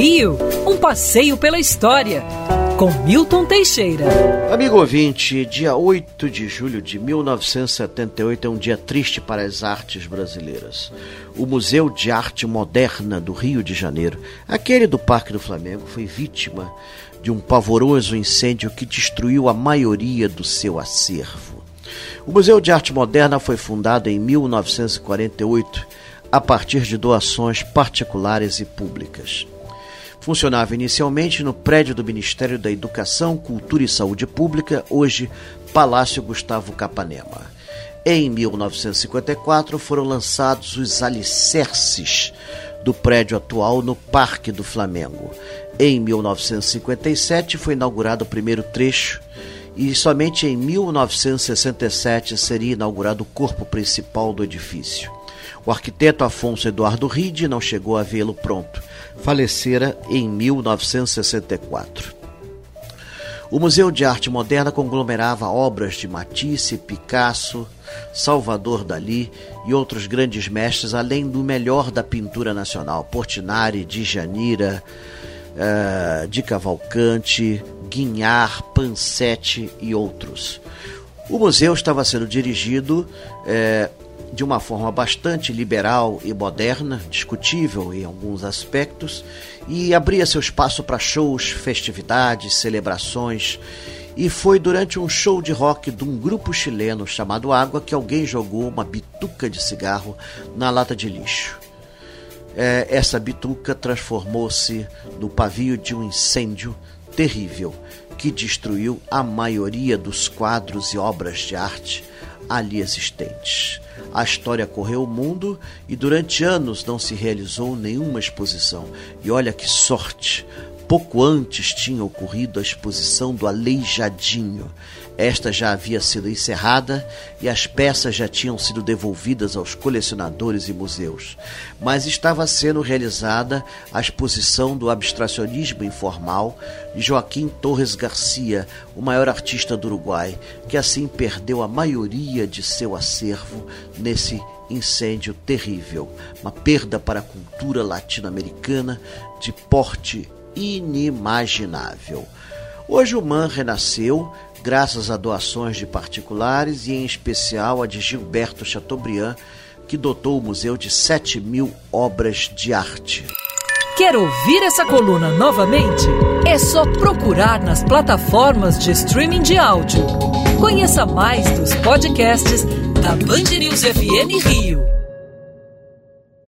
Rio, um passeio pela história, com Milton Teixeira. Amigo ouvinte, dia 8 de julho de 1978 é um dia triste para as artes brasileiras. O Museu de Arte Moderna do Rio de Janeiro, aquele do Parque do Flamengo, foi vítima de um pavoroso incêndio que destruiu a maioria do seu acervo. O Museu de Arte Moderna foi fundado em 1948 a partir de doações particulares e públicas. Funcionava inicialmente no prédio do Ministério da Educação, Cultura e Saúde Pública, hoje Palácio Gustavo Capanema. Em 1954 foram lançados os alicerces do prédio atual no Parque do Flamengo. Em 1957 foi inaugurado o primeiro trecho e somente em 1967 seria inaugurado o corpo principal do edifício. O arquiteto Afonso Eduardo Ride não chegou a vê-lo pronto. Falecera em 1964. O Museu de Arte Moderna conglomerava obras de Matisse, Picasso, Salvador Dali e outros grandes mestres, além do melhor da pintura nacional, Portinari, Djanira, uh, de Cavalcante, Guignard, Pansetti e outros. O museu estava sendo dirigido eh, de uma forma bastante liberal e moderna, discutível em alguns aspectos, e abria seu espaço para shows, festividades, celebrações. E foi durante um show de rock de um grupo chileno chamado Água que alguém jogou uma bituca de cigarro na lata de lixo. É, essa bituca transformou-se no pavio de um incêndio terrível que destruiu a maioria dos quadros e obras de arte ali existentes. A história correu o mundo e durante anos não se realizou nenhuma exposição. E olha que sorte! Pouco antes tinha ocorrido a exposição do Aleijadinho. Esta já havia sido encerrada e as peças já tinham sido devolvidas aos colecionadores e museus. Mas estava sendo realizada a exposição do abstracionismo informal de Joaquim Torres Garcia, o maior artista do Uruguai, que assim perdeu a maioria de seu acervo nesse incêndio terrível. Uma perda para a cultura latino-americana de porte inimaginável. Hoje o MAN renasceu graças a doações de particulares e em especial a de Gilberto Chateaubriand, que dotou o museu de 7 mil obras de arte. Quer ouvir essa coluna novamente? É só procurar nas plataformas de streaming de áudio. Conheça mais dos podcasts da Band News FM Rio.